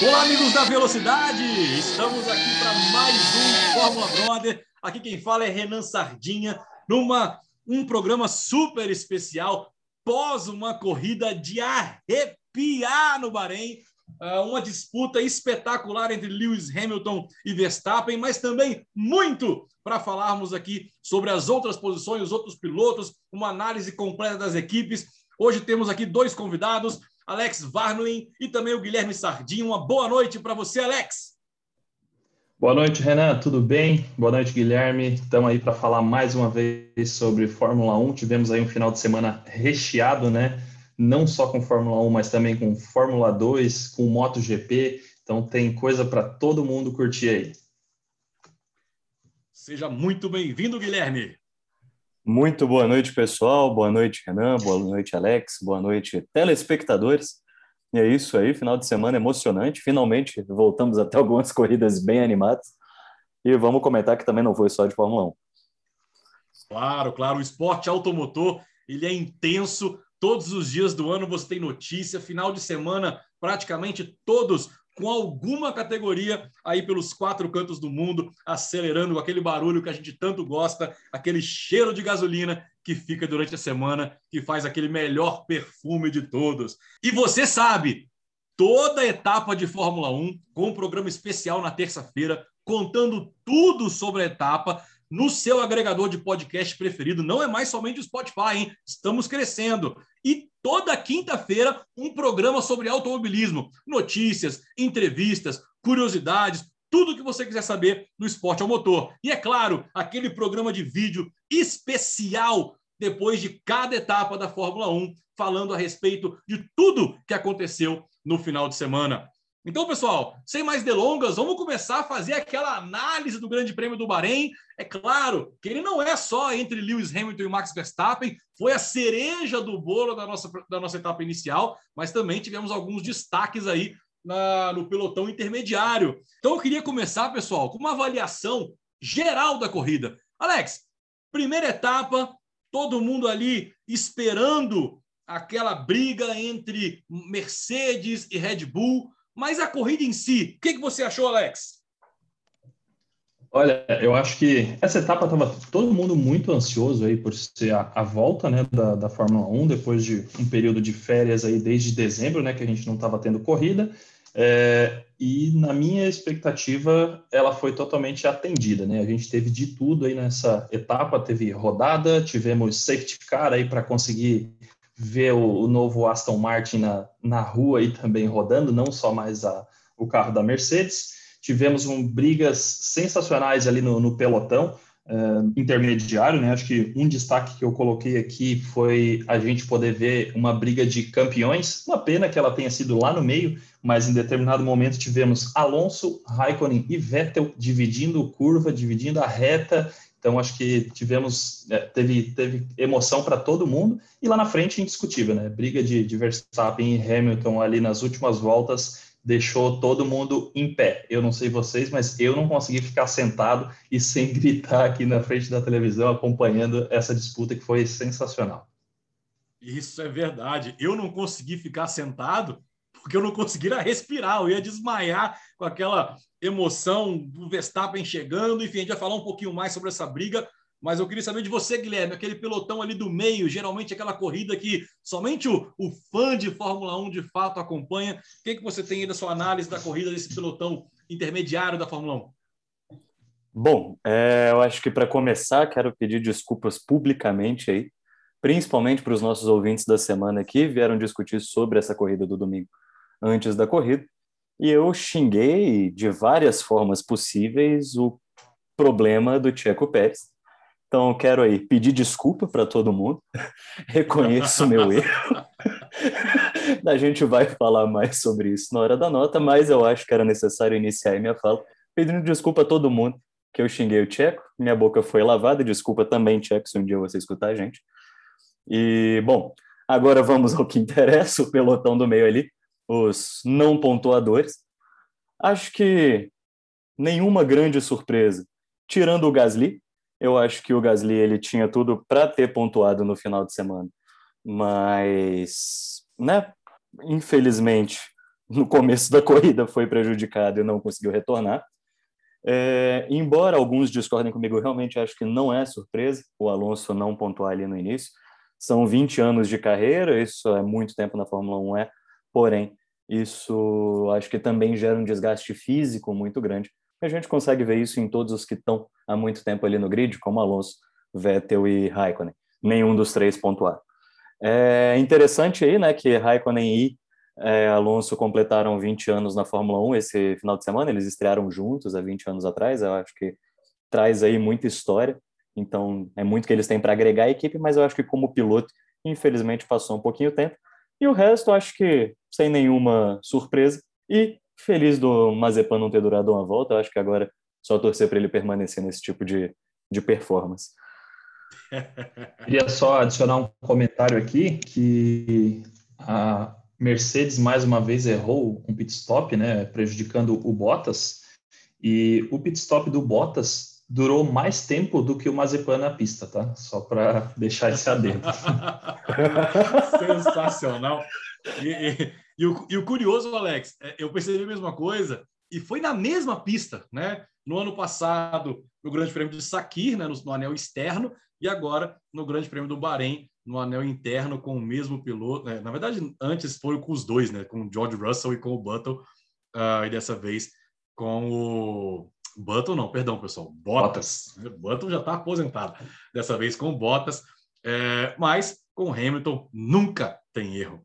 Olá, amigos da Velocidade! Estamos aqui para mais um Fórmula Brother. Aqui quem fala é Renan Sardinha, numa um programa super especial pós uma corrida de arrepiar no Bahrein. Uh, uma disputa espetacular entre Lewis Hamilton e Verstappen, mas também muito para falarmos aqui sobre as outras posições, os outros pilotos, uma análise completa das equipes. Hoje temos aqui dois convidados. Alex Varnlin e também o Guilherme Sardinho. Uma boa noite para você, Alex. Boa noite, Renan. Tudo bem? Boa noite, Guilherme. Estamos aí para falar mais uma vez sobre Fórmula 1. Tivemos aí um final de semana recheado, né? Não só com Fórmula 1, mas também com Fórmula 2, com MotoGP. Então tem coisa para todo mundo curtir aí. Seja muito bem-vindo, Guilherme. Muito boa noite, pessoal. Boa noite, Renan. Boa noite, Alex. Boa noite, telespectadores. E é isso aí, final de semana emocionante. Finalmente voltamos até algumas corridas bem animadas. E vamos comentar que também não foi só de Fórmula 1. Claro, claro. O esporte automotor ele é intenso. Todos os dias do ano você tem notícia. Final de semana, praticamente todos com alguma categoria aí pelos quatro cantos do mundo, acelerando com aquele barulho que a gente tanto gosta, aquele cheiro de gasolina que fica durante a semana, que faz aquele melhor perfume de todos. E você sabe, toda etapa de Fórmula 1, com um programa especial na terça-feira, contando tudo sobre a etapa, no seu agregador de podcast preferido. Não é mais somente o Spotify, hein? Estamos crescendo. E toda quinta-feira, um programa sobre automobilismo, notícias, entrevistas, curiosidades, tudo que você quiser saber do esporte ao motor. E é claro, aquele programa de vídeo especial depois de cada etapa da Fórmula 1, falando a respeito de tudo que aconteceu no final de semana. Então, pessoal, sem mais delongas, vamos começar a fazer aquela análise do Grande Prêmio do Bahrein. É claro que ele não é só entre Lewis Hamilton e Max Verstappen, foi a cereja do bolo da nossa, da nossa etapa inicial, mas também tivemos alguns destaques aí na, no pelotão intermediário. Então, eu queria começar, pessoal, com uma avaliação geral da corrida. Alex, primeira etapa, todo mundo ali esperando aquela briga entre Mercedes e Red Bull. Mas a corrida em si, o que, que você achou, Alex? Olha, eu acho que essa etapa estava todo mundo muito ansioso aí por ser a, a volta né, da, da, Fórmula 1, depois de um período de férias aí desde dezembro, né, que a gente não estava tendo corrida. É, e na minha expectativa, ela foi totalmente atendida, né? A gente teve de tudo aí nessa etapa, teve rodada, tivemos safety car aí para conseguir ver o, o, novo Aston Martin na, na rua e também rodando, não só mais a, o carro da Mercedes. Tivemos um, brigas sensacionais ali no, no pelotão uh, intermediário, né? Acho que um destaque que eu coloquei aqui foi a gente poder ver uma briga de campeões. Uma pena que ela tenha sido lá no meio, mas em determinado momento tivemos Alonso, Raikkonen e Vettel dividindo curva, dividindo a reta então, acho que tivemos, é, teve, teve emoção para todo mundo, e lá na frente, indiscutível, né? Briga de, de Verstappen e Hamilton ali nas últimas voltas deixou todo mundo em pé. Eu não sei vocês, mas eu não consegui ficar sentado e sem gritar aqui na frente da televisão acompanhando essa disputa que foi sensacional. Isso é verdade. Eu não consegui ficar sentado porque eu não conseguia respirar, eu ia desmaiar com aquela emoção do Verstappen chegando. Enfim, a gente vai falar um pouquinho mais sobre essa briga, mas eu queria saber de você, Guilherme, aquele pelotão ali do meio, geralmente aquela corrida que somente o, o fã de Fórmula 1 de fato acompanha. O que, que você tem aí da sua análise da corrida desse pelotão intermediário da Fórmula 1? Bom, é, eu acho que para começar, quero pedir desculpas publicamente aí, principalmente para os nossos ouvintes da semana que vieram discutir sobre essa corrida do domingo antes da corrida. E eu xinguei de várias formas possíveis o problema do Checo Pérez. Então, quero aí pedir desculpa para todo mundo, reconheço meu erro. a gente vai falar mais sobre isso na hora da nota, mas eu acho que era necessário iniciar minha fala pedindo desculpa a todo mundo que eu xinguei o Checo. Minha boca foi lavada, desculpa também, Checo, se um dia você escutar a gente. E, bom, agora vamos ao que interessa, o pelotão do meio ali os não pontuadores. Acho que nenhuma grande surpresa, tirando o Gasly. Eu acho que o Gasly ele tinha tudo para ter pontuado no final de semana, mas, né? Infelizmente, no começo da corrida foi prejudicado e não conseguiu retornar. É, embora alguns discordem comigo, eu realmente acho que não é surpresa o Alonso não pontuar ali no início. São 20 anos de carreira, isso é muito tempo na Fórmula 1, é, porém, isso acho que também gera um desgaste físico muito grande. A gente consegue ver isso em todos os que estão há muito tempo ali no grid, como Alonso, Vettel e Raikkonen. Nenhum dos três pontuaram. É interessante aí, né, que Raikkonen e é, Alonso completaram 20 anos na Fórmula 1 esse final de semana, eles estrearam juntos há 20 anos atrás, eu acho que traz aí muita história, então é muito que eles têm para agregar a equipe, mas eu acho que como piloto, infelizmente passou um pouquinho tempo, e o resto acho que sem nenhuma surpresa, e feliz do Mazepan não ter durado uma volta, acho que agora só torcer para ele permanecer nesse tipo de, de performance. Queria só adicionar um comentário aqui que a Mercedes mais uma vez errou um pit stop, né, prejudicando o Bottas. E o pit stop do Bottas durou mais tempo do que o Mazepan na pista, tá? Só para deixar esse adendo. Sensacional. E, e, e, o, e, o, curioso, Alex, é, eu percebi a mesma coisa e foi na mesma pista, né? No ano passado, no Grande Prêmio de Sakir, né, no, no anel externo, e agora no Grande Prêmio do Bahrein, no anel interno, com o mesmo piloto. Né? Na verdade, antes foi com os dois, né? Com o George Russell e com o Button, uh, e dessa vez com o. Button, não, perdão, pessoal, Bottas. Button já está aposentado. Dessa vez com Bottas, é, mas com Hamilton nunca tem erro.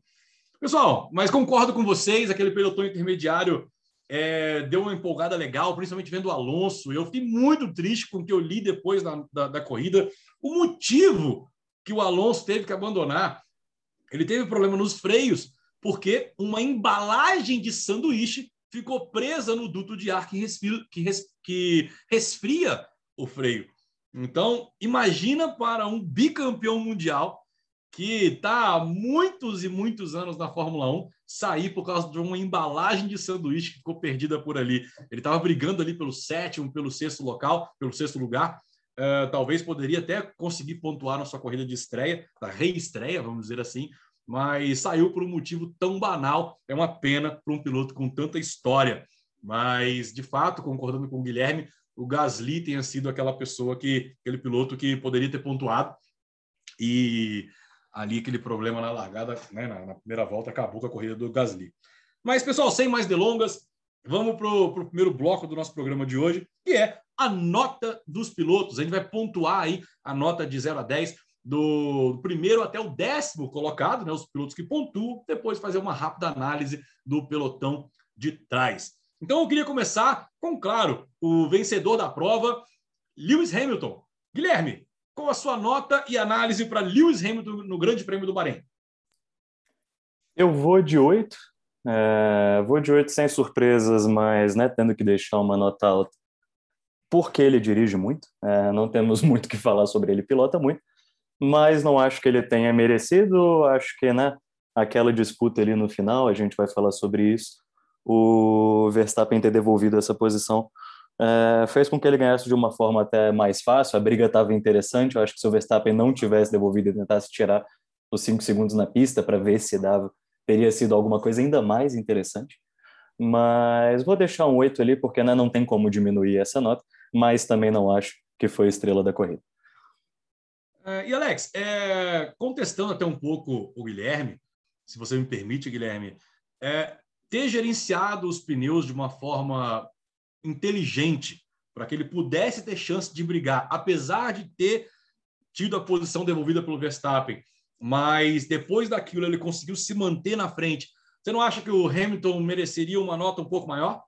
Pessoal, mas concordo com vocês, aquele pelotão intermediário é, deu uma empolgada legal, principalmente vendo o Alonso. Eu fiquei muito triste com o que eu li depois da, da, da corrida. O motivo que o Alonso teve que abandonar, ele teve problema nos freios, porque uma embalagem de sanduíche ficou presa no duto de ar que, respira, que, res, que resfria o freio. Então, imagina para um bicampeão mundial que está há muitos e muitos anos na Fórmula 1 sair por causa de uma embalagem de sanduíche que ficou perdida por ali. Ele estava brigando ali pelo sétimo, pelo sexto local, pelo sexto lugar. Uh, talvez poderia até conseguir pontuar na sua corrida de estreia, da reestreia, vamos dizer assim, mas saiu por um motivo tão banal. É uma pena para um piloto com tanta história. Mas, de fato, concordando com o Guilherme, o Gasly tenha sido aquela pessoa que, aquele piloto que poderia ter pontuado. E ali aquele problema na largada, né, na, na, primeira volta, acabou com a corrida do Gasly. Mas, pessoal, sem mais delongas, vamos para o primeiro bloco do nosso programa de hoje, que é a nota dos pilotos. A gente vai pontuar aí a nota de 0 a 10 do primeiro até o décimo colocado, né, os pilotos que pontuam, depois fazer uma rápida análise do pelotão de trás. Então, eu queria começar com, claro, o vencedor da prova, Lewis Hamilton. Guilherme, qual a sua nota e análise para Lewis Hamilton no Grande Prêmio do Bahrein? Eu vou de 8. É, vou de 8 sem surpresas, mas né, tendo que deixar uma nota alta porque ele dirige muito. É, não temos muito que falar sobre ele, pilota muito, mas não acho que ele tenha merecido. Acho que né, aquela disputa ali no final, a gente vai falar sobre isso. O Verstappen ter devolvido essa posição é, fez com que ele ganhasse de uma forma até mais fácil. A briga estava interessante. Eu acho que se o Verstappen não tivesse devolvido e tentasse tirar os cinco segundos na pista para ver se dava, teria sido alguma coisa ainda mais interessante. Mas vou deixar um 8 ali, porque né, não tem como diminuir essa nota, mas também não acho que foi estrela da corrida. Uh, e Alex, é, contestando até um pouco o Guilherme, se você me permite, Guilherme, é, ter gerenciado os pneus de uma forma inteligente para que ele pudesse ter chance de brigar, apesar de ter tido a posição devolvida pelo Verstappen, mas depois daquilo ele conseguiu se manter na frente. Você não acha que o Hamilton mereceria uma nota um pouco maior?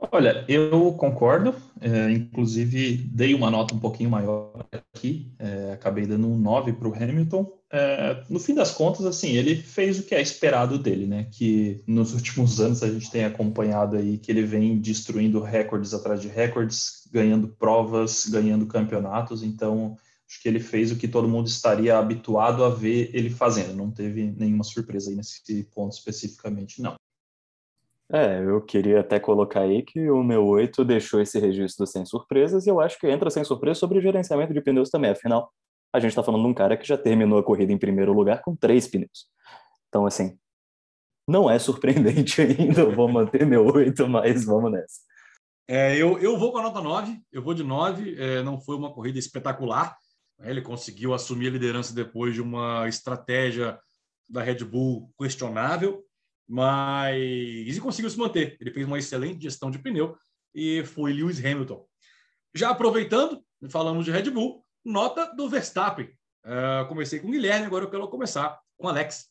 Olha, eu concordo, é, inclusive dei uma nota um pouquinho maior aqui, é, acabei dando um 9 para o Hamilton. É, no fim das contas, assim, ele fez o que é esperado dele, né? Que nos últimos anos a gente tem acompanhado aí que ele vem destruindo recordes atrás de recordes, ganhando provas, ganhando campeonatos, então acho que ele fez o que todo mundo estaria habituado a ver ele fazendo, não teve nenhuma surpresa aí nesse ponto especificamente, não. É, eu queria até colocar aí que o meu 8 deixou esse registro sem surpresas e eu acho que entra sem surpresa sobre o gerenciamento de pneus também. Afinal, a gente está falando de um cara que já terminou a corrida em primeiro lugar com três pneus. Então, assim, Não é surpreendente ainda, eu vou manter meu 8, mas vamos nessa. É, eu, eu vou com a nota 9, eu vou de 9, é, não foi uma corrida espetacular, né? ele conseguiu assumir a liderança depois de uma estratégia da Red Bull questionável, mas e conseguiu se manter. Ele fez uma excelente gestão de pneu e foi Lewis Hamilton. Já aproveitando, falamos de Red Bull, nota do Verstappen. Uh, comecei com o Guilherme, agora eu quero começar com o Alex.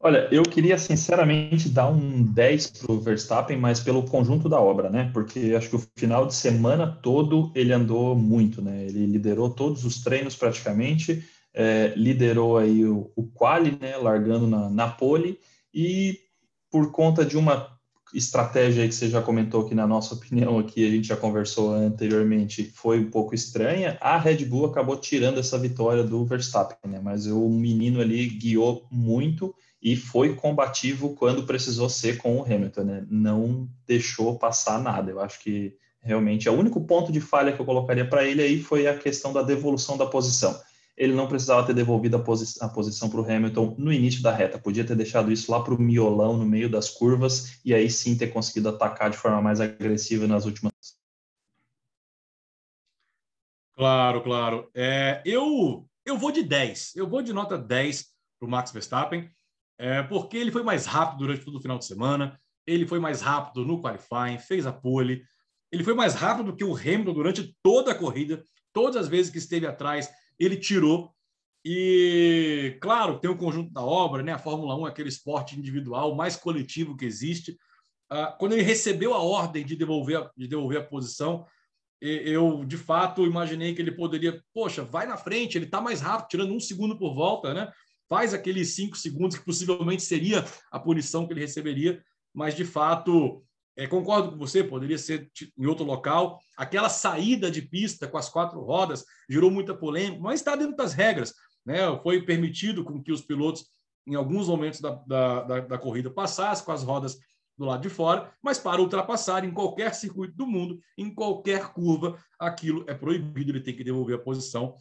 Olha, eu queria sinceramente dar um 10 para o Verstappen, mas pelo conjunto da obra, né? Porque acho que o final de semana todo ele andou muito, né? Ele liderou todos os treinos praticamente, é, liderou aí o, o quali, né? Largando na, na pole e por conta de uma estratégia que você já comentou que na nossa opinião aqui a gente já conversou anteriormente foi um pouco estranha, a Red Bull acabou tirando essa vitória do Verstappen, né? Mas o menino ali guiou muito e foi combativo quando precisou ser com o Hamilton, né? Não deixou passar nada. Eu acho que realmente é o único ponto de falha que eu colocaria para ele aí foi a questão da devolução da posição. Ele não precisava ter devolvido a, posi a posição para o Hamilton no início da reta, podia ter deixado isso lá para o miolão, no meio das curvas, e aí sim ter conseguido atacar de forma mais agressiva nas últimas. Claro, claro. É, eu, eu vou de 10, eu vou de nota 10 para o Max Verstappen é, porque ele foi mais rápido durante todo o final de semana, ele foi mais rápido no qualifying, fez a pole, ele foi mais rápido do que o Hamilton durante toda a corrida, todas as vezes que esteve atrás, ele tirou. E, claro, tem o conjunto da obra, né? A Fórmula 1 é aquele esporte individual mais coletivo que existe. Ah, quando ele recebeu a ordem de devolver, a, de devolver a posição, eu, de fato, imaginei que ele poderia, poxa, vai na frente, ele está mais rápido, tirando um segundo por volta, né? faz aqueles cinco segundos que possivelmente seria a punição que ele receberia, mas de fato, é, concordo com você, poderia ser em outro local. Aquela saída de pista com as quatro rodas gerou muita polêmica, mas está dentro das regras. Né? Foi permitido com que os pilotos, em alguns momentos da, da, da, da corrida, passassem com as rodas do lado de fora, mas para ultrapassar em qualquer circuito do mundo, em qualquer curva, aquilo é proibido, ele tem que devolver a posição.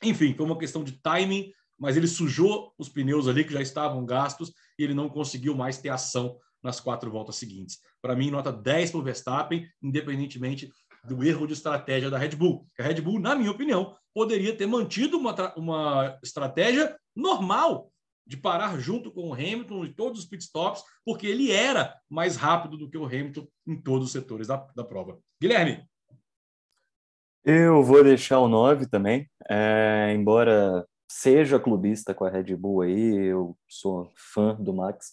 Enfim, foi uma questão de timing, mas ele sujou os pneus ali que já estavam gastos e ele não conseguiu mais ter ação nas quatro voltas seguintes. Para mim, nota 10 para o Verstappen, independentemente do erro de estratégia da Red Bull. A Red Bull, na minha opinião, poderia ter mantido uma, uma estratégia normal de parar junto com o Hamilton em todos os pitstops, porque ele era mais rápido do que o Hamilton em todos os setores da, da prova. Guilherme. Eu vou deixar o 9 também, é, embora seja clubista com a Red Bull aí, eu sou fã do Max.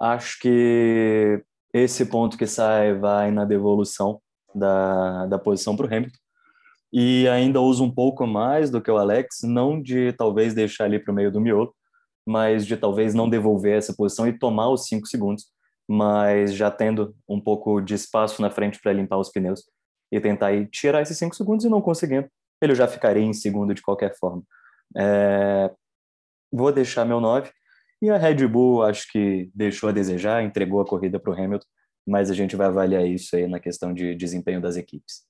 Acho que esse ponto que sai vai na devolução da, da posição para o Hamilton. E ainda uso um pouco mais do que o Alex, não de talvez deixar ali para o meio do miolo, mas de talvez não devolver essa posição e tomar os cinco segundos, mas já tendo um pouco de espaço na frente para limpar os pneus e tentar ir tirar esses cinco segundos e não conseguindo, ele já ficaria em segundo de qualquer forma. É, vou deixar meu 9. E a Red Bull acho que deixou a desejar, entregou a corrida para o Hamilton, mas a gente vai avaliar isso aí na questão de desempenho das equipes.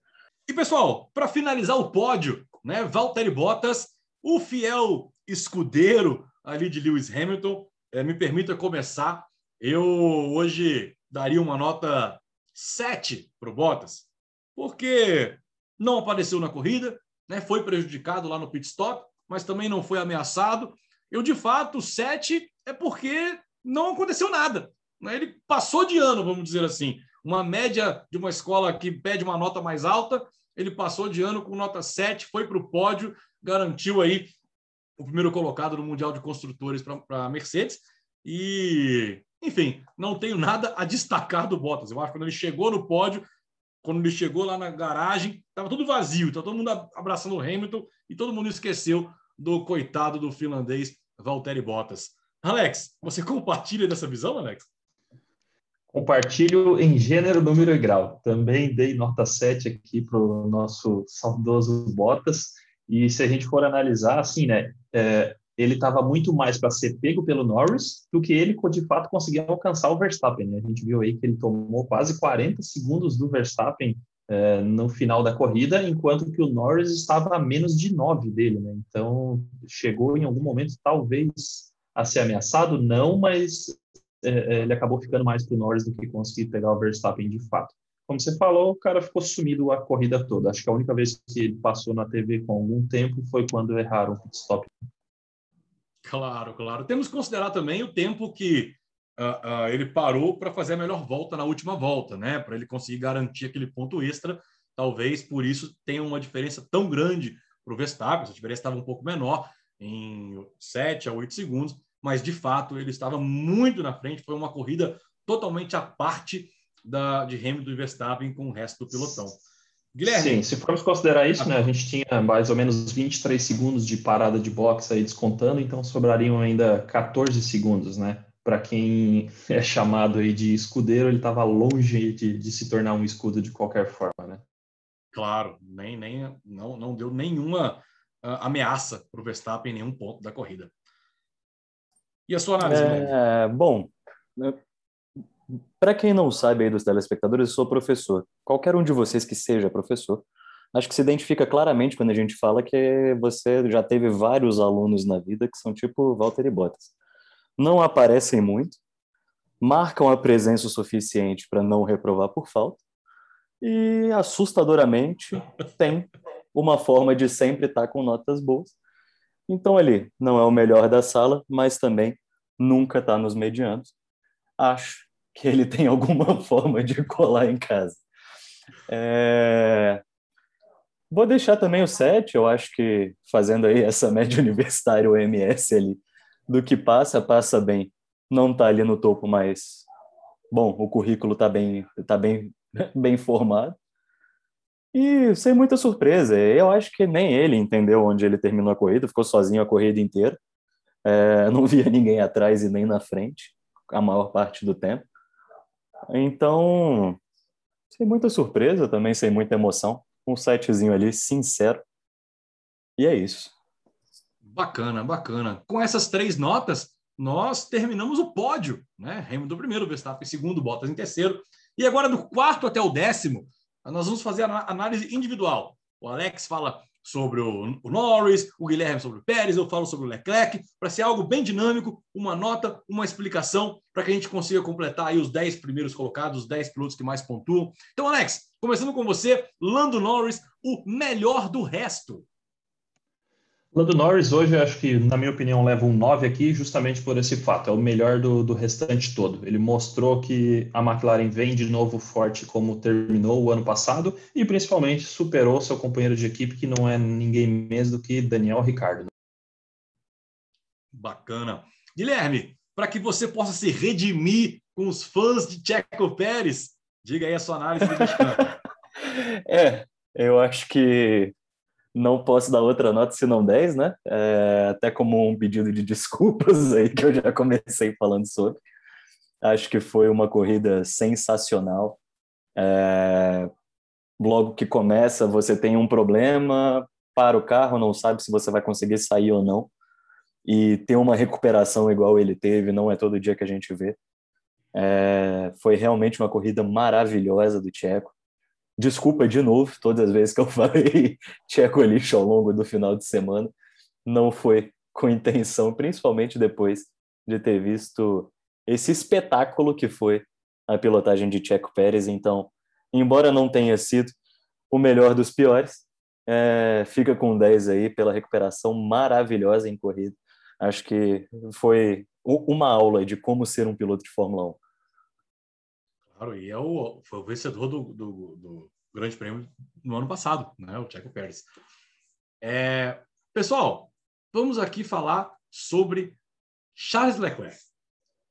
E pessoal, para finalizar o pódio, né, Valtteri Bottas, o fiel escudeiro ali de Lewis Hamilton, é, me permita começar. Eu hoje daria uma nota 7 para o Bottas, porque não apareceu na corrida, né, foi prejudicado lá no pit stop, mas também não foi ameaçado. Eu, de fato, sete é porque não aconteceu nada. Né? Ele passou de ano, vamos dizer assim. Uma média de uma escola que pede uma nota mais alta, ele passou de ano com nota 7, foi para o pódio, garantiu aí o primeiro colocado no Mundial de Construtores para a Mercedes. E, enfim, não tenho nada a destacar do Bottas. Eu acho que quando ele chegou no pódio, quando ele chegou lá na garagem, estava tudo vazio, estava todo mundo abraçando o Hamilton e todo mundo esqueceu do coitado do finlandês Valtteri Bottas. Alex, você compartilha dessa visão, Alex? Compartilho em gênero, número e grau. Também dei nota 7 aqui para o nosso saudoso Bottas. E se a gente for analisar, assim, né, é, ele estava muito mais para ser pego pelo Norris do que ele, de fato, conseguir alcançar o Verstappen. Né? A gente viu aí que ele tomou quase 40 segundos do Verstappen é, no final da corrida, enquanto que o Norris estava a menos de 9 dele, né? Então, chegou em algum momento, talvez, a ser ameaçado? Não, mas é, é ele acabou ficando mais para o Norris do que conseguir pegar o Verstappen de fato. Como você falou, o cara ficou sumido a corrida toda. Acho que a única vez que ele passou na TV com algum tempo foi quando erraram o pit stop. Claro, claro. Temos que considerar também o tempo que uh, uh, ele parou para fazer a melhor volta na última volta, né? Para ele conseguir garantir aquele ponto extra. Talvez por isso tenha uma diferença tão grande para o Verstappen. Essa diferença estava um pouco menor, em 7 a 8 segundos, mas de fato ele estava muito na frente. Foi uma corrida totalmente à parte da, de Hamilton e Verstappen com o resto do pelotão. Guilherme. Sim, se formos considerar isso, né, a gente tinha mais ou menos 23 segundos de parada de boxe aí descontando, então sobrariam ainda 14 segundos, né? Para quem é chamado aí de escudeiro, ele estava longe de, de, se tornar um escudo de qualquer forma, né? Claro, nem, nem não, não deu nenhuma uh, ameaça para o Verstappen em nenhum ponto da corrida. E a sua análise? É, bom, para quem não sabe aí dos telespectadores, eu sou professor. Qualquer um de vocês que seja professor, acho que se identifica claramente quando a gente fala que você já teve vários alunos na vida que são tipo Walter e Bottas. Não aparecem muito, marcam a presença o suficiente para não reprovar por falta e assustadoramente tem uma forma de sempre estar tá com notas boas. Então ali não é o melhor da sala, mas também nunca está nos medianos. Acho que ele tem alguma forma de colar em casa. É... Vou deixar também o 7, eu acho que fazendo aí essa média universitária, o MS ali, do que passa, passa bem. Não está ali no topo, mas bom, o currículo está bem, tá bem, bem formado. E sem muita surpresa, eu acho que nem ele entendeu onde ele terminou a corrida, ficou sozinho a corrida inteira. É, não via ninguém atrás e nem na frente, a maior parte do tempo. Então, sem muita surpresa, também sem muita emoção. Um sitezinho ali sincero. E é isso. Bacana, bacana. Com essas três notas, nós terminamos o pódio, né? Hamilton primeiro, Verstappen segundo, Bottas em terceiro. E agora do quarto até o décimo, nós vamos fazer a análise individual. O Alex fala sobre o, Norris, o Guilherme sobre o Pérez, eu falo sobre o Leclerc, para ser algo bem dinâmico, uma nota, uma explicação, para que a gente consiga completar aí os 10 primeiros colocados, os 10 pilotos que mais pontuam. Então, Alex, começando com você, Lando Norris, o melhor do resto. Lando Norris hoje, acho que, na minha opinião, leva um 9 aqui justamente por esse fato. É o melhor do, do restante todo. Ele mostrou que a McLaren vem de novo forte como terminou o ano passado e, principalmente, superou seu companheiro de equipe, que não é ninguém menos do que Daniel Ricardo. Bacana. Guilherme, para que você possa se redimir com os fãs de Checo Pérez, diga aí a sua análise. é, eu acho que não posso dar outra nota se não 10, né? É, até como um pedido de desculpas aí que eu já comecei falando sobre. Acho que foi uma corrida sensacional. É, logo que começa, você tem um problema, para o carro, não sabe se você vai conseguir sair ou não. E ter uma recuperação igual ele teve, não é todo dia que a gente vê. É, foi realmente uma corrida maravilhosa do Tcheco. Desculpa de novo, todas as vezes que eu falei Tcheco lixo ao longo do final de semana. Não foi com intenção, principalmente depois de ter visto esse espetáculo que foi a pilotagem de Checo Pérez. Então, embora não tenha sido o melhor dos piores, é, fica com 10 aí pela recuperação maravilhosa em corrida. Acho que foi uma aula de como ser um piloto de Fórmula 1. Claro, e é o, foi o vencedor do, do, do Grande Prêmio no ano passado, né? o Checo Pérez. É, pessoal, vamos aqui falar sobre Charles Leclerc.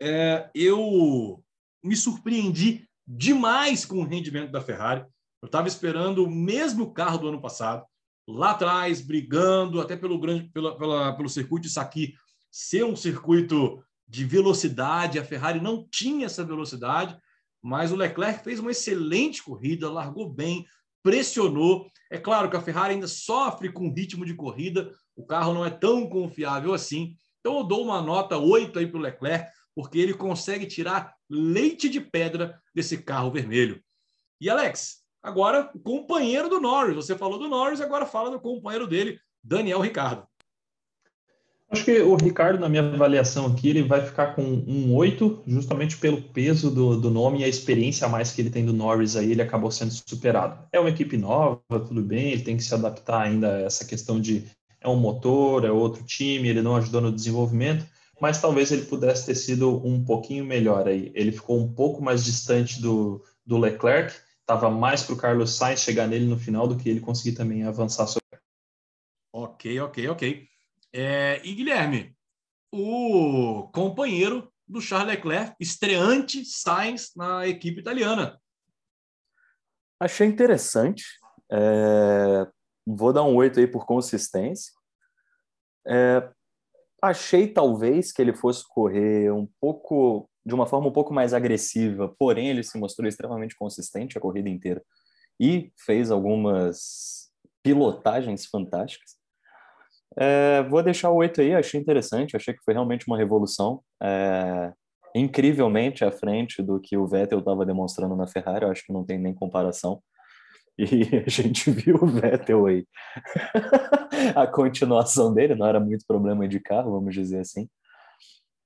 É, eu me surpreendi demais com o rendimento da Ferrari. Eu estava esperando o mesmo carro do ano passado, lá atrás, brigando até pelo grande pela, pela, pelo circuito de Saki ser um circuito de velocidade. A Ferrari não tinha essa velocidade mas o Leclerc fez uma excelente corrida, largou bem, pressionou. É claro que a Ferrari ainda sofre com o ritmo de corrida, o carro não é tão confiável assim. Então eu dou uma nota 8 aí para o Leclerc, porque ele consegue tirar leite de pedra desse carro vermelho. E Alex, agora o companheiro do Norris. Você falou do Norris, agora fala do companheiro dele, Daniel Ricardo. Acho que o Ricardo, na minha avaliação aqui, ele vai ficar com um 8, justamente pelo peso do, do nome e a experiência a mais que ele tem do Norris aí, ele acabou sendo superado. É uma equipe nova, tudo bem, ele tem que se adaptar ainda a essa questão de é um motor, é outro time, ele não ajudou no desenvolvimento, mas talvez ele pudesse ter sido um pouquinho melhor aí. Ele ficou um pouco mais distante do, do Leclerc, estava mais para o Carlos Sainz chegar nele no final do que ele conseguir também avançar sobre. Ok, ok, ok. É, e Guilherme, o companheiro do Charles Leclerc, estreante Sainz na equipe italiana. Achei interessante. É, vou dar um oito aí por consistência. É, achei talvez que ele fosse correr um pouco de uma forma um pouco mais agressiva, porém ele se mostrou extremamente consistente a corrida inteira e fez algumas pilotagens fantásticas. É, vou deixar o 8 aí, achei interessante, achei que foi realmente uma revolução. É, incrivelmente à frente do que o Vettel estava demonstrando na Ferrari, eu acho que não tem nem comparação. E a gente viu o Vettel aí. a continuação dele, não era muito problema de carro, vamos dizer assim.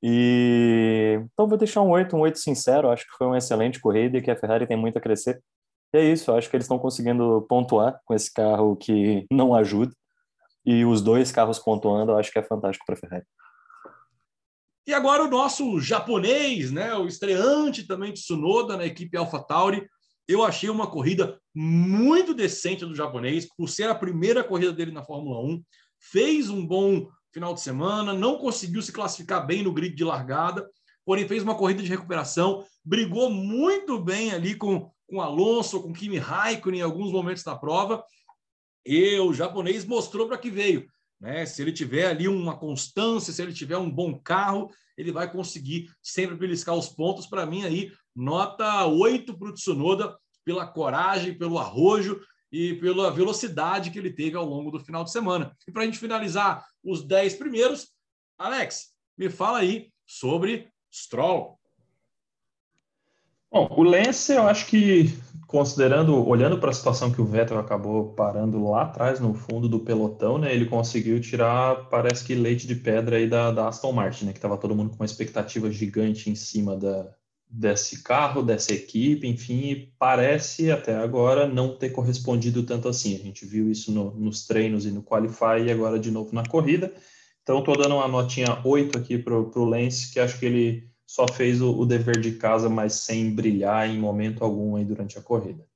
E então vou deixar um 8, um 8 sincero, acho que foi uma excelente corrida e que a Ferrari tem muito a crescer. E é isso, acho que eles estão conseguindo pontuar com esse carro que não ajuda e os dois carros pontuando, eu acho que é fantástico para a Ferrari. E agora o nosso japonês, né, o estreante também de Tsunoda na equipe AlphaTauri. Eu achei uma corrida muito decente do japonês, por ser a primeira corrida dele na Fórmula 1. Fez um bom final de semana, não conseguiu se classificar bem no grid de largada, porém fez uma corrida de recuperação, brigou muito bem ali com, com Alonso, com Kimi Raikkonen em alguns momentos da prova e o japonês mostrou para que veio. Né? Se ele tiver ali uma constância, se ele tiver um bom carro, ele vai conseguir sempre beliscar os pontos. Para mim, aí, nota 8 para o Tsunoda, pela coragem, pelo arrojo e pela velocidade que ele teve ao longo do final de semana. E para a gente finalizar os 10 primeiros, Alex, me fala aí sobre Stroll. Bom, o Lance, eu acho que considerando, olhando para a situação que o Vettel acabou parando lá atrás, no fundo do pelotão, né, ele conseguiu tirar, parece que leite de pedra aí da, da Aston Martin, né, que estava todo mundo com uma expectativa gigante em cima da, desse carro, dessa equipe, enfim, parece até agora não ter correspondido tanto assim. A gente viu isso no, nos treinos e no Qualify e agora de novo na corrida. Então, estou dando uma notinha 8 aqui para o Lance, que acho que ele só fez o, o, dever de casa, mas sem brilhar em momento algum aí durante a corrida.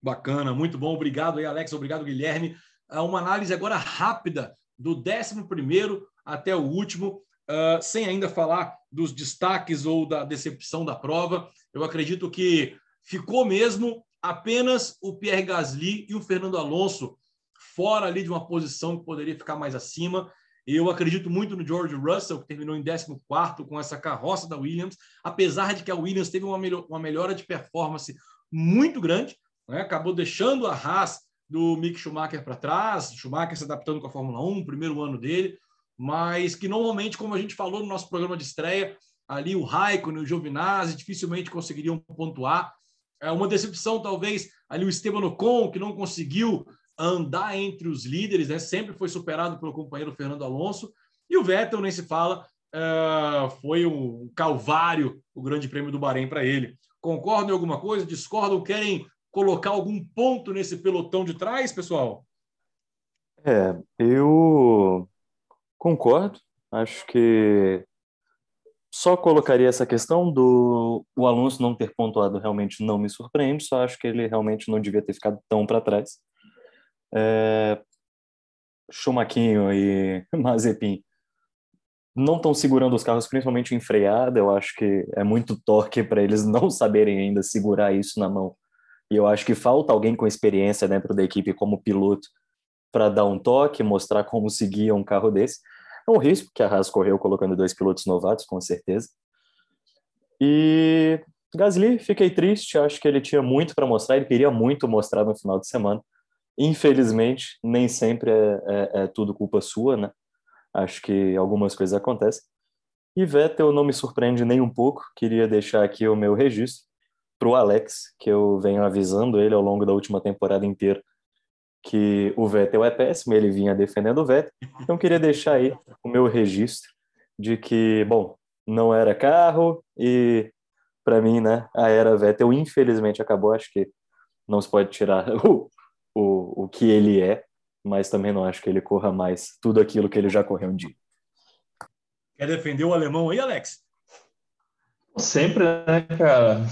Bacana, muito bom. Obrigado aí, Alex. Obrigado, Guilherme. Ah, uma análise agora rápida do 11 até o último, uh, sem ainda falar dos destaques ou da decepção da prova. Eu acredito que ficou mesmo apenas o Pierre Gasly e o Fernando Alonso fora ali de uma posição que poderia ficar mais acima. Eu acredito muito no George Russell, que terminou em 14 com essa carroça da Williams, apesar de que a Williams teve uma, uma melhora de performance muito grande, né? acabou deixando a Haas do Mick Schumacher para trás, Schumacher se adaptando com a Fórmula 1, primeiro ano dele, mas que normalmente, como a gente falou no nosso programa de estreia, ali o Raikkonen o Giovinazzi dificilmente conseguiriam pontuar. É uma decepção, talvez, ali o Esteban Ocon, que não conseguiu andar entre os líderes, né? sempre foi superado pelo companheiro Fernando Alonso, e o Vettel nem se fala, uh, foi um calvário o Grande Prêmio do Bahrein para ele. Concordam em alguma coisa? Discordam? Querem colocar algum ponto nesse pelotão de trás, pessoal? É, eu concordo. Acho que só colocaria essa questão do o Alonso não ter pontuado realmente não me surpreende, só acho que ele realmente não devia ter ficado tão para trás. É, e Mazepin não estão segurando os carros, principalmente em freada. Eu acho que é muito torque para eles não saberem ainda segurar isso na mão. E eu acho que falta alguém com experiência dentro da equipe como piloto para dar um toque, mostrar como seguir um carro desse. É um risco que a Haas correu colocando dois pilotos novatos, com certeza. E Gasly, fiquei triste. Acho que ele tinha muito para mostrar. Ele queria muito mostrar no final de semana. Infelizmente, nem sempre é, é, é, tudo culpa sua, né? Acho que algumas coisas acontecem. E Vettel não me surpreende nem um pouco. Queria deixar aqui o meu registro para o Alex, que eu venho avisando ele ao longo da última temporada inteira que o Vettel é péssimo, ele vinha defendendo o Vettel. Então queria deixar aí o meu registro de que, bom, não era carro e para mim, né, a era Vettel infelizmente acabou, acho que não se pode tirar o, o, que ele é, mas também não acho que ele corra mais tudo aquilo que ele já correu um dia. Quer defender o alemão aí, Alex? Sempre, né, cara?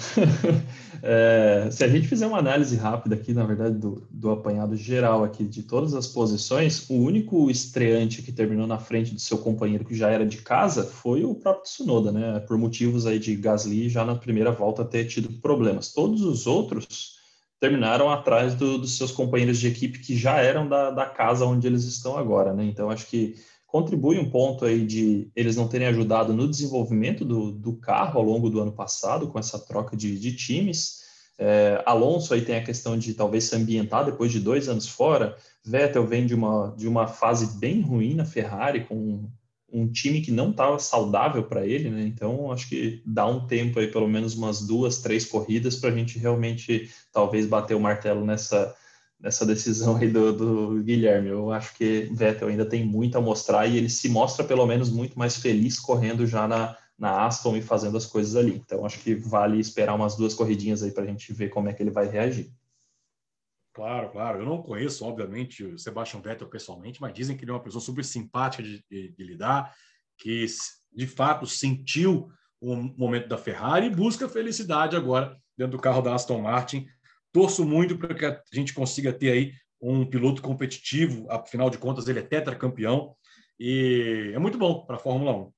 é, se a gente fizer uma análise rápida aqui, na verdade, do, do apanhado geral aqui de todas as posições, o único estreante que terminou na frente do seu companheiro que já era de casa foi o próprio Tsunoda, né? Por motivos aí de Gasly já na primeira volta ter tido problemas. Todos os outros terminaram atrás do, dos seus companheiros de equipe que já eram da, da casa onde eles estão agora, né? Então acho que contribui um ponto aí de eles não terem ajudado no desenvolvimento do, do carro ao longo do ano passado, com essa troca de, de times. É, Alonso aí tem a questão de talvez se ambientar depois de dois anos fora. Vettel vem de uma, de uma fase bem ruim na Ferrari, com um time que não estava saudável para ele, né? Então acho que dá um tempo aí, pelo menos umas duas, três corridas, para a gente realmente talvez bater o martelo nessa nessa decisão aí do, do, Guilherme. Eu acho que Vettel ainda tem muito a mostrar e ele se mostra pelo menos muito mais feliz correndo já na, na Aston e fazendo as coisas ali. Então acho que vale esperar umas duas corridinhas aí para a gente ver como é que ele vai reagir. Claro, claro. Eu não conheço, obviamente, o Sebastian Vettel pessoalmente, mas dizem que ele é uma pessoa super simpática de, de, de lidar, que de fato sentiu o momento da Ferrari e busca felicidade agora dentro do carro da Aston Martin Torço muito para que a gente consiga ter aí um piloto competitivo, afinal de contas, ele é tetracampeão e é muito bom para a Fórmula 1.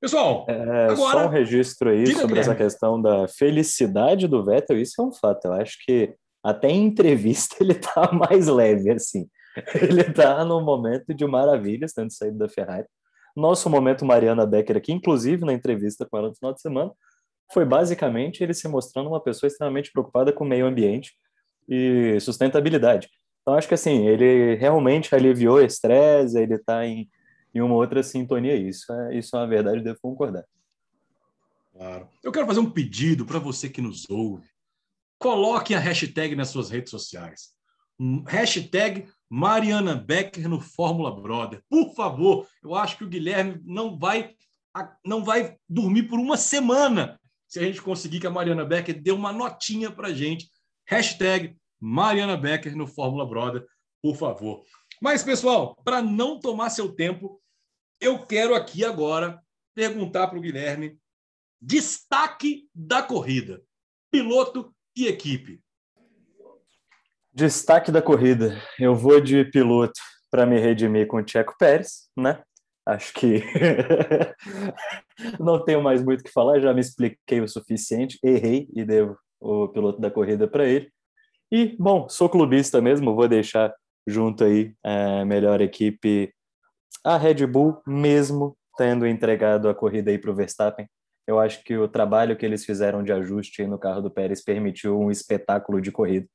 Pessoal, é, agora... só um registro aí sobre Guilherme. essa questão da felicidade do Vettel, isso é um fato. Eu acho que até em entrevista ele está mais leve, assim. Ele está num momento de maravilhas, tendo saído da Ferrari. Nosso momento Mariana Becker aqui, inclusive na entrevista com ela no final de semana, foi basicamente ele se mostrando uma pessoa extremamente preocupada com o meio ambiente e sustentabilidade. Então, acho que assim, ele realmente aliviou o estresse, ele está em, em uma outra sintonia. Isso é, isso é uma verdade, devo concordar. Claro. Eu quero fazer um pedido para você que nos ouve. Coloque a hashtag nas suas redes sociais. Hashtag Mariana Becker no Fórmula Brother. Por favor, eu acho que o Guilherme não vai, não vai dormir por uma semana se a gente conseguir que a Mariana Becker dê uma notinha para gente. Hashtag Mariana Becker no Fórmula Brother, por favor. Mas, pessoal, para não tomar seu tempo, eu quero aqui agora perguntar para o Guilherme destaque da corrida, piloto e equipe. Destaque da corrida. Eu vou de piloto para me redimir com o Tcheco Pérez, né? Acho que não tenho mais muito o que falar, já me expliquei o suficiente, errei e devo o piloto da corrida para ele. E, bom, sou clubista mesmo, vou deixar junto aí a melhor equipe, a Red Bull, mesmo tendo entregado a corrida aí para o Verstappen. Eu acho que o trabalho que eles fizeram de ajuste no carro do Pérez permitiu um espetáculo de corrida.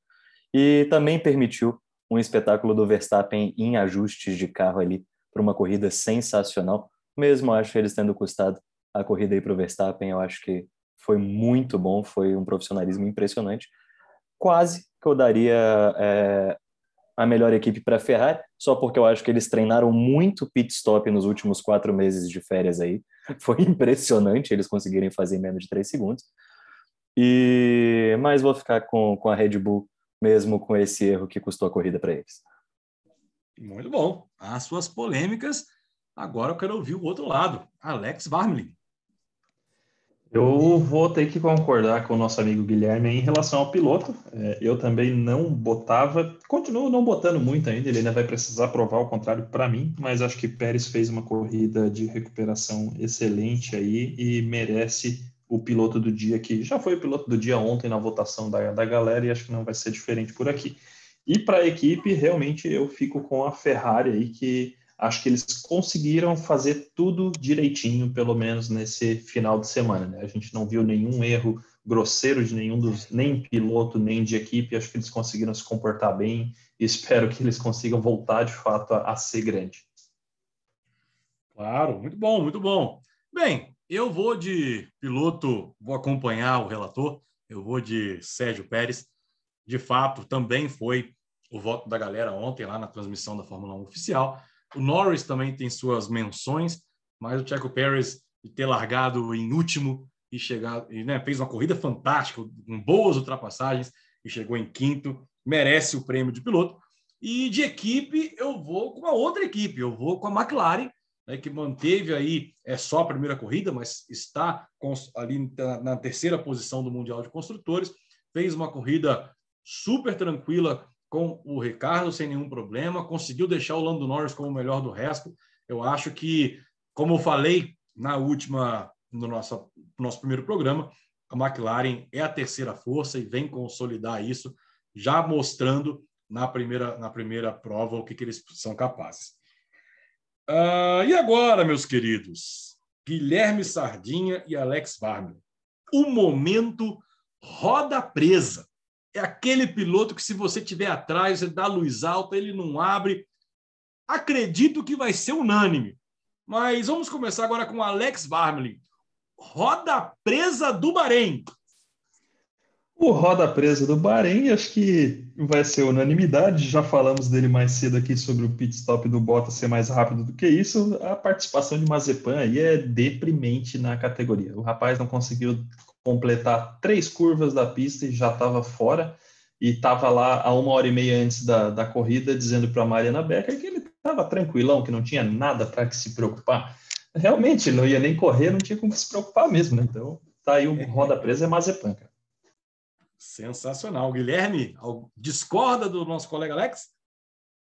E também permitiu um espetáculo do Verstappen em ajustes de carro ali para uma corrida sensacional. Mesmo acho eles tendo custado a corrida aí para o Verstappen, eu acho que foi muito bom, foi um profissionalismo impressionante. Quase que eu daria é, a melhor equipe para a Ferrari, só porque eu acho que eles treinaram muito pit stop nos últimos quatro meses de férias aí. Foi impressionante eles conseguirem fazer em menos de três segundos. E mas vou ficar com, com a Red Bull mesmo com esse erro que custou a corrida para eles. Muito bom. As suas polêmicas. Agora eu quero ouvir o outro lado. Alex Varmlin. Eu vou ter que concordar com o nosso amigo Guilherme em relação ao piloto. É, eu também não botava, continuo não botando muito ainda, ele ainda vai precisar provar o contrário para mim, mas acho que Pérez fez uma corrida de recuperação excelente aí e merece o piloto do dia, que já foi o piloto do dia ontem na votação da, da galera e acho que não vai ser diferente por aqui. E para a equipe, realmente eu fico com a Ferrari aí, que acho que eles conseguiram fazer tudo direitinho, pelo menos nesse final de semana. Né? A gente não viu nenhum erro grosseiro de nenhum dos, nem piloto, nem de equipe. Acho que eles conseguiram se comportar bem e espero que eles consigam voltar de fato a, a ser grande. Claro, muito bom, muito bom. Bem, eu vou de piloto, vou acompanhar o relator, eu vou de Sérgio Pérez de fato, também foi o voto da galera ontem lá na transmissão da Fórmula 1 oficial. O Norris também tem suas menções, mas o Checo Pérez de ter largado em último e chegar, e, né, fez uma corrida fantástica, com boas ultrapassagens e chegou em quinto, merece o prêmio de piloto. E de equipe, eu vou com a outra equipe, eu vou com a McLaren, né, que manteve aí, é só a primeira corrida, mas está ali na terceira posição do Mundial de Construtores, fez uma corrida super tranquila com o Ricardo, sem nenhum problema, conseguiu deixar o Lando Norris como o melhor do resto. Eu acho que, como eu falei na última, no nosso, nosso primeiro programa, a McLaren é a terceira força e vem consolidar isso, já mostrando na primeira, na primeira prova o que, que eles são capazes. Uh, e agora, meus queridos, Guilherme Sardinha e Alex Varner. O momento roda presa. É aquele piloto que, se você tiver atrás, você dá luz alta, ele não abre. Acredito que vai ser unânime. Mas vamos começar agora com Alex Varmelin. Roda presa do Bahrein. O roda presa do Bahrein, acho que vai ser unanimidade. Já falamos dele mais cedo aqui sobre o pit stop do Bottas ser mais rápido do que isso. A participação de Mazepan aí é deprimente na categoria. O rapaz não conseguiu completar três curvas da pista e já estava fora. E estava lá a uma hora e meia antes da, da corrida, dizendo para a Mariana Becker que ele estava tranquilão, que não tinha nada para se preocupar. Realmente, não ia nem correr, não tinha como se preocupar mesmo, né? Então, tá aí o roda presa é Mazepan, cara. Sensacional. Guilherme, discorda do nosso colega Alex?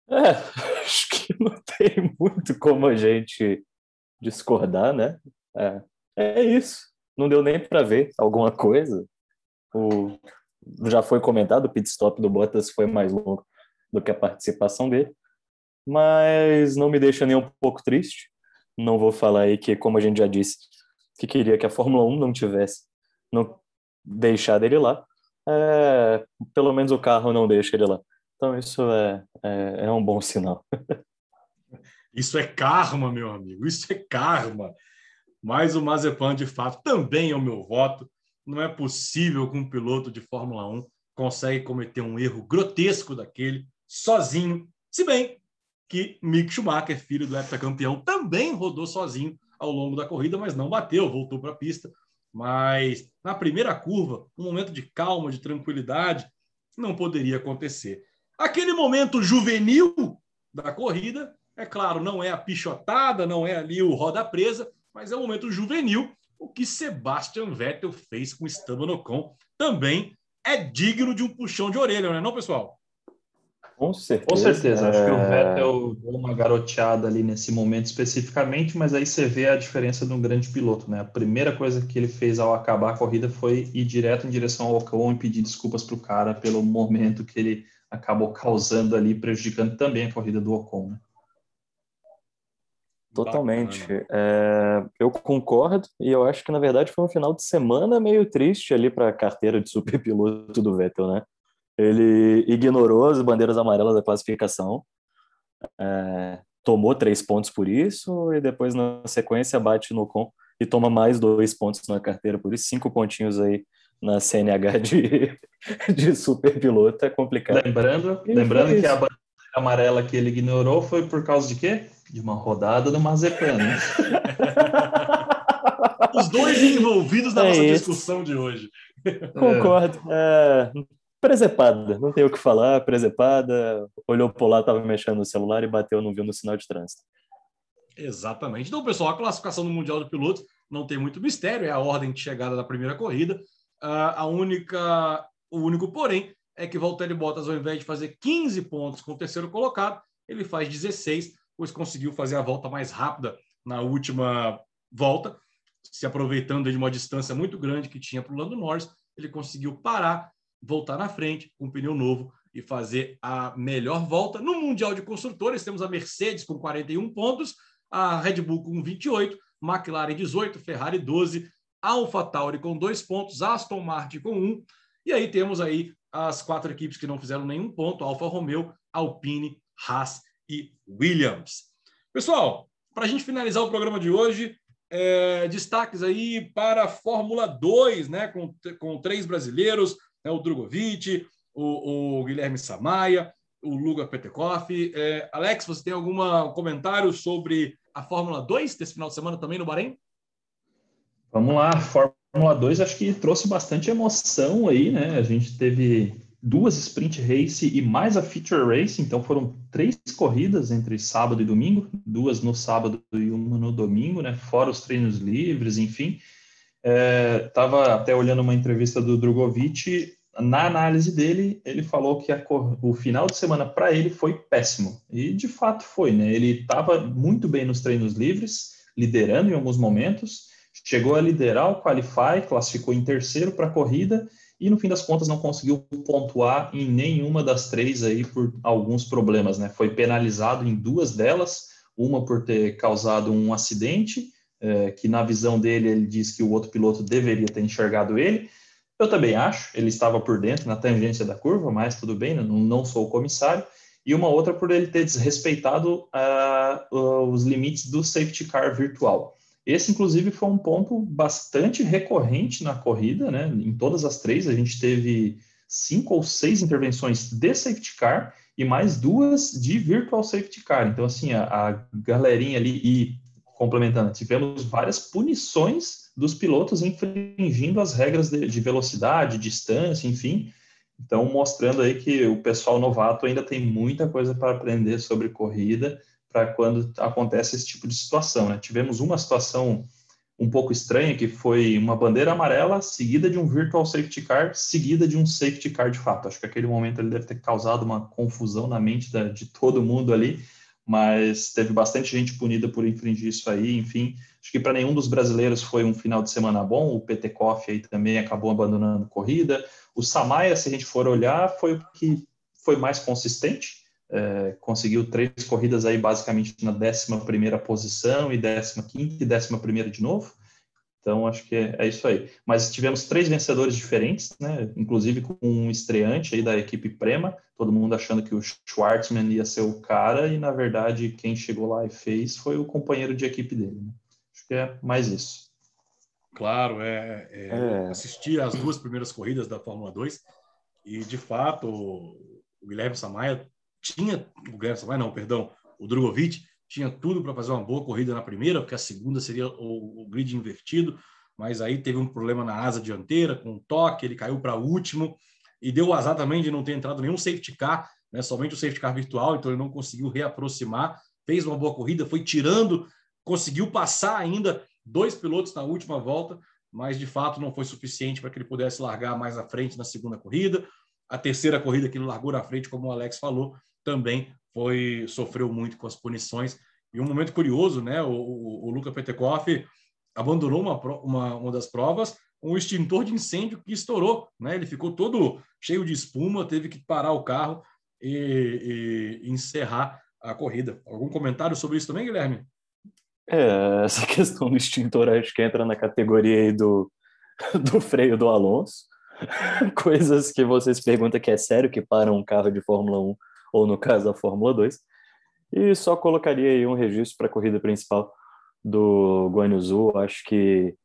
É, acho que não tem muito como a gente discordar, né? É, é isso não deu nem para ver alguma coisa. O, já foi comentado, o pit stop do Bottas foi mais longo do que a participação dele, mas não me deixa nem um pouco triste. Não vou falar aí que, como a gente já disse, que queria que a Fórmula 1 não tivesse, não deixar ele lá. É, pelo menos o carro não deixa ele lá. Então isso é, é, é um bom sinal. Isso é karma, meu amigo. Isso é karma. Mas o Mazepan, de fato, também é o meu voto. Não é possível que um piloto de Fórmula 1 consegue cometer um erro grotesco daquele sozinho, se bem que Mick Schumacher, filho do heptacampeão, também rodou sozinho ao longo da corrida, mas não bateu, voltou para a pista. Mas na primeira curva, um momento de calma, de tranquilidade, não poderia acontecer. Aquele momento juvenil da corrida, é claro, não é a pichotada, não é ali o roda presa, mas é um momento juvenil. O que Sebastian Vettel fez com Esteban Ocon também é digno de um puxão de orelha, não é não, pessoal? Com certeza. Com certeza. Acho que o é. Vettel deu uma garoteada ali nesse momento especificamente, mas aí você vê a diferença de um grande piloto, né? A primeira coisa que ele fez ao acabar a corrida foi ir direto em direção ao Ocon e pedir desculpas para o cara pelo momento que ele acabou causando ali, prejudicando também a corrida do Ocon, né? Totalmente. É, eu concordo, e eu acho que, na verdade, foi um final de semana meio triste ali para a carteira de superpiloto do Vettel, né? Ele ignorou as bandeiras amarelas da classificação, é, tomou três pontos por isso, e depois, na sequência, bate no com e toma mais dois pontos na carteira por isso, cinco pontinhos aí na CNH de, de superpiloto, é complicado. Lembrando, lembrando que a bandeira amarela que ele ignorou foi por causa de quê? de uma rodada do Mazepan. Né? Os dois envolvidos na é nossa isso. discussão de hoje. Concordo. É, presepada, não tem o que falar, presepada, olhou por lá, estava mexendo no celular e bateu, não viu no sinal de trânsito. Exatamente. Então, pessoal, a classificação do Mundial do Piloto não tem muito mistério, é a ordem de chegada da primeira corrida. Uh, a única, o único porém é que Valtteri Bottas, ao invés de fazer 15 pontos com o terceiro colocado, ele faz 16, pois conseguiu fazer a volta mais rápida na última volta, se aproveitando de uma distância muito grande que tinha para o Lando Norris, ele conseguiu parar, voltar na frente com um pneu novo e fazer a melhor volta. No Mundial de Construtores, temos a Mercedes com 41 pontos, a Red Bull com 28, McLaren 18, Ferrari 12, Alpha Tauri com dois pontos, Aston Martin com um, e aí temos aí as quatro equipes que não fizeram nenhum ponto, Alfa Romeo, Alpine, Haas e Williams. Pessoal, para a gente finalizar o programa de hoje, é, destaques aí para a Fórmula 2, né, com, com três brasileiros, né, o Drogovic, o, o, Guilherme Samaia, o Luga Petekoff. É, Alex, você tem algum comentário sobre a Fórmula 2 desse final de semana também no Bahrein? Vamos lá, Fórmula 2 acho que trouxe bastante emoção aí, né? A gente teve duas sprint race e mais a feature race, então foram três corridas entre sábado e domingo, duas no sábado e uma no domingo, né? Fora os treinos livres, enfim. Estava é, até olhando uma entrevista do Drogovic, na análise dele, ele falou que a, o final de semana para ele foi péssimo. E de fato foi, né? Ele estava muito bem nos treinos livres, liderando em alguns momentos, chegou a liderar o Qualify, classificou em terceiro para a corrida e no fim das contas não conseguiu pontuar em nenhuma das três aí por alguns problemas, né? Foi penalizado em duas delas, uma por ter causado um acidente, é, que na visão dele ele diz que o outro piloto deveria ter enxergado ele, eu também acho, ele estava por dentro, na tangência da curva, mas tudo bem, não, não sou o comissário. E uma outra por ele ter desrespeitado uh, os limites do safety car virtual. Esse, inclusive, foi um ponto bastante recorrente na corrida, né? Em todas as três, a gente teve cinco ou seis intervenções de safety car e mais duas de virtual safety car. Então, assim, a, a galerinha ali, e complementando, tivemos várias punições dos pilotos infringindo as regras de, de velocidade, distância, enfim. Então, mostrando aí que o pessoal novato ainda tem muita coisa para aprender sobre corrida para quando acontece esse tipo de situação. Né? Tivemos uma situação um pouco estranha, que foi uma bandeira amarela seguida de um virtual safety car, seguida de um safety car de fato. Acho que aquele momento ele deve ter causado uma confusão na mente da, de todo mundo ali, mas teve bastante gente punida por infringir isso aí, enfim. Acho que para nenhum dos brasileiros foi um final de semana bom. O PT Coffee aí também acabou abandonando corrida. O Samaia, se a gente for olhar, foi o que foi mais consistente. É, conseguiu três corridas aí basicamente na 11 primeira posição e 15 quinta e 11 primeira de novo. Então, acho que é, é, isso aí. Mas tivemos três vencedores diferentes, né? inclusive com um estreante aí da equipe Prema, todo mundo achando que o Schwartzman ia ser o cara, e na verdade quem chegou lá e fez foi o companheiro de equipe dele. Né? Acho que é mais isso. Claro, é, é, é. assisti as duas primeiras corridas da Fórmula 2 e, de fato, o Guilherme Samaia tinha, o Guilherme Samaia não, perdão, o Drogovic tinha tudo para fazer uma boa corrida na primeira, porque a segunda seria o, o, grid invertido, mas aí teve um problema na asa dianteira, com um toque, ele caiu para último, e deu o azar também de não ter entrado nenhum safety car, né, somente o safety car virtual, então ele não conseguiu reaproximar, fez uma boa corrida, foi tirando, conseguiu passar ainda dois pilotos na última volta, mas de fato não foi suficiente para que ele pudesse largar mais à frente na segunda corrida. A terceira corrida que ele largou na frente, como o Alex falou, também foi sofreu muito com as punições. E um momento curioso, né? O, o, o Luca Petekoff abandonou uma, uma, uma das provas um extintor de incêndio que estourou, né? Ele ficou todo cheio de espuma, teve que parar o carro e, e encerrar a corrida. Algum comentário sobre isso também, Guilherme? É, essa questão do extintor acho que entra na categoria do, do freio do Alonso. Coisas que vocês perguntam que é sério que param um carro de Fórmula 1 ou no caso da Fórmula 2. E só colocaria aí um registro para a corrida principal do Guanyu Acho que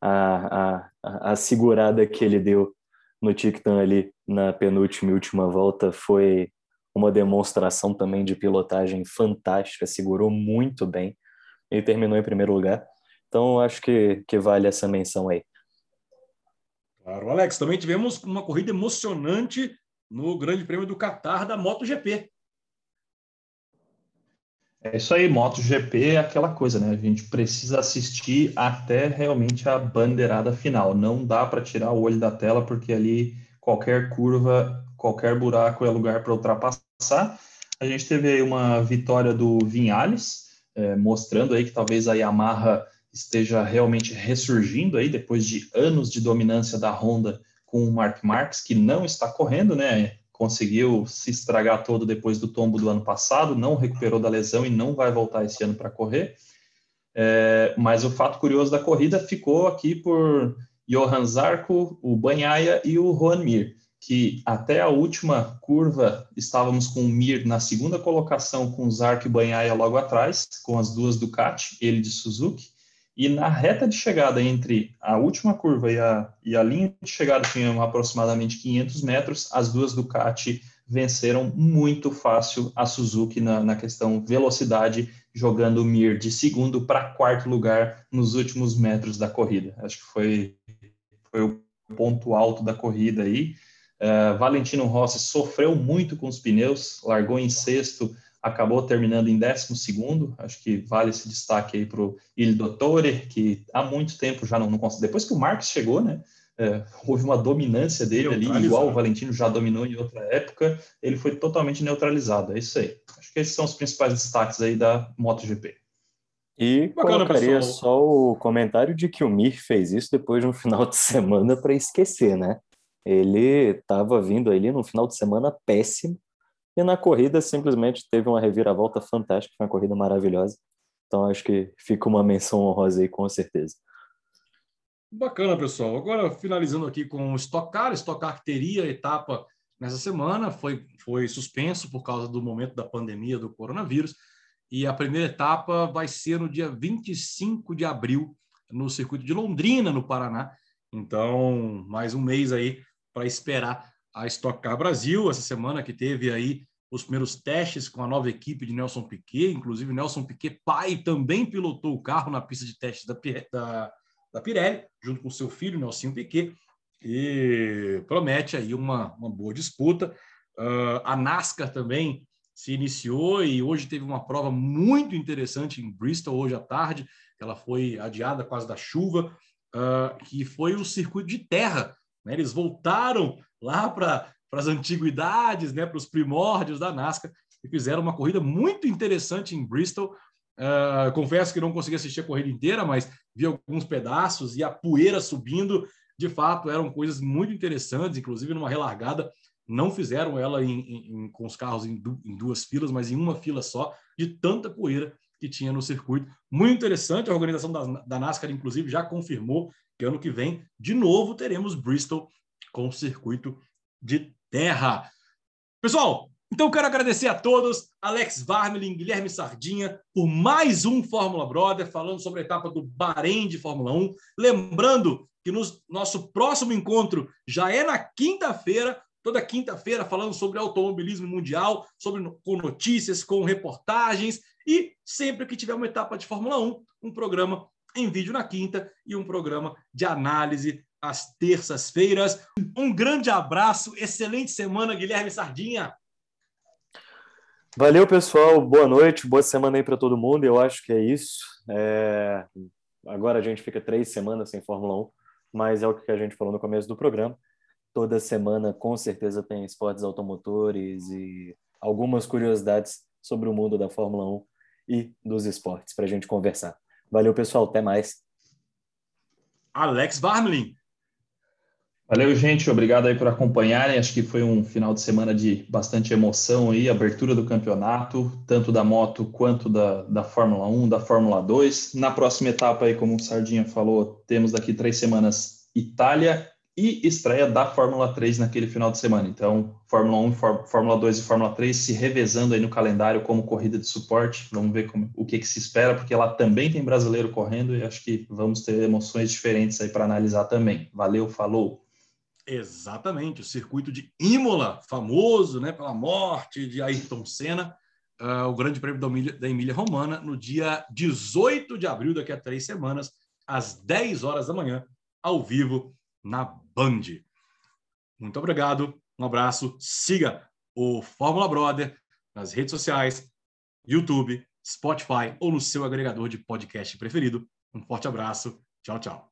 a, a, a segurada que ele deu no Tictan ali na penúltima e última volta foi uma demonstração também de pilotagem fantástica, segurou muito bem e terminou em primeiro lugar. Então, acho que, que vale essa menção aí. Claro, Alex, também tivemos uma corrida emocionante no Grande Prêmio do Qatar da MotoGP. É isso aí, MotoGP é aquela coisa, né? A gente precisa assistir até realmente a bandeirada final. Não dá para tirar o olho da tela, porque ali qualquer curva, qualquer buraco é lugar para ultrapassar. A gente teve aí uma vitória do Vinhales, é, mostrando aí que talvez a Yamaha esteja realmente ressurgindo aí depois de anos de dominância da Honda com o Mark Marques, que não está correndo, né? Conseguiu se estragar todo depois do tombo do ano passado, não recuperou da lesão e não vai voltar esse ano para correr. É, mas o fato curioso da corrida ficou aqui por Johan Zarco, o Banhaia e o Juan Mir, que até a última curva estávamos com o Mir na segunda colocação, com Zarco e Banhaia logo atrás, com as duas Ducati, ele de Suzuki. E na reta de chegada entre a última curva e a, e a linha de chegada tinham aproximadamente 500 metros, as duas Ducati venceram muito fácil a Suzuki na, na questão velocidade, jogando o Mir de segundo para quarto lugar nos últimos metros da corrida. Acho que foi, foi o ponto alto da corrida aí. Uh, Valentino Rossi sofreu muito com os pneus, largou em sexto, acabou terminando em décimo segundo. Acho que vale esse destaque aí para o Il Dottore, que há muito tempo já não, não conseguiu. Depois que o Marques chegou, né? É, houve uma dominância dele ali, igual o Valentino já dominou em outra época, ele foi totalmente neutralizado. É isso aí. Acho que esses são os principais destaques aí da MotoGP. E Bacana, colocaria pessoal. só o comentário de que o Mir fez isso depois de um final de semana para esquecer, né? Ele estava vindo ali no final de semana péssimo e na corrida simplesmente teve uma reviravolta fantástica, foi uma corrida maravilhosa. Então acho que fica uma menção honrosa aí com certeza. Bacana, pessoal. Agora, finalizando aqui com o Stock Car. Stock Car teria etapa nessa semana, foi, foi suspenso por causa do momento da pandemia do coronavírus. E a primeira etapa vai ser no dia 25 de abril, no circuito de Londrina, no Paraná. Então, mais um mês aí para esperar a Stock Car Brasil, essa semana que teve aí os primeiros testes com a nova equipe de Nelson Piquet, inclusive Nelson Piquet, pai, também pilotou o carro na pista de testes da, da da Pirelli, junto com seu filho, Nelsinho Piquet, e promete aí uma, uma boa disputa. Uh, a NASCAR também se iniciou e hoje teve uma prova muito interessante em Bristol, hoje à tarde. Ela foi adiada quase da chuva, uh, que foi o circuito de terra. Né? Eles voltaram lá para as antiguidades, né? para os primórdios da NASCAR e fizeram uma corrida muito interessante em Bristol. Uh, confesso que não consegui assistir a corrida inteira, mas vi alguns pedaços e a poeira subindo. De fato, eram coisas muito interessantes, inclusive numa relargada. Não fizeram ela em, em, com os carros em, du, em duas filas, mas em uma fila só, de tanta poeira que tinha no circuito. Muito interessante. A organização da, da NASCAR, inclusive, já confirmou ano que vem, de novo, teremos Bristol com circuito de terra. Pessoal, então, quero agradecer a todos, Alex Varmelin, Guilherme Sardinha, por mais um Fórmula Brother, falando sobre a etapa do Bahrein de Fórmula 1. Lembrando que no nosso próximo encontro já é na quinta-feira, toda quinta-feira, falando sobre automobilismo mundial, sobre com notícias, com reportagens, e sempre que tiver uma etapa de Fórmula 1, um programa em vídeo na quinta e um programa de análise às terças-feiras. Um grande abraço, excelente semana, Guilherme Sardinha. Valeu, pessoal. Boa noite, boa semana aí para todo mundo. Eu acho que é isso. É... Agora a gente fica três semanas sem Fórmula 1, mas é o que a gente falou no começo do programa. Toda semana, com certeza, tem esportes automotores e algumas curiosidades sobre o mundo da Fórmula 1 e dos esportes para a gente conversar. Valeu, pessoal. Até mais. Alex Varmlin. Valeu, gente. Obrigado aí por acompanharem. Acho que foi um final de semana de bastante emoção aí, abertura do campeonato, tanto da moto quanto da, da Fórmula 1, da Fórmula 2. Na próxima etapa aí, como o Sardinha falou, temos daqui três semanas Itália e estreia da Fórmula 3 naquele final de semana. Então, Fórmula 1, Fórmula 2 e Fórmula 3 se revezando aí no calendário como corrida de suporte. Vamos ver como, o que, que se espera, porque lá também tem brasileiro correndo e acho que vamos ter emoções diferentes aí para analisar também. Valeu, falou! Exatamente, o circuito de Imola, famoso né, pela morte de Ayrton Senna, uh, o Grande Prêmio da Emília, da Emília Romana, no dia 18 de abril, daqui a três semanas, às 10 horas da manhã, ao vivo na Band. Muito obrigado, um abraço, siga o Fórmula Brother nas redes sociais, YouTube, Spotify ou no seu agregador de podcast preferido. Um forte abraço, tchau, tchau.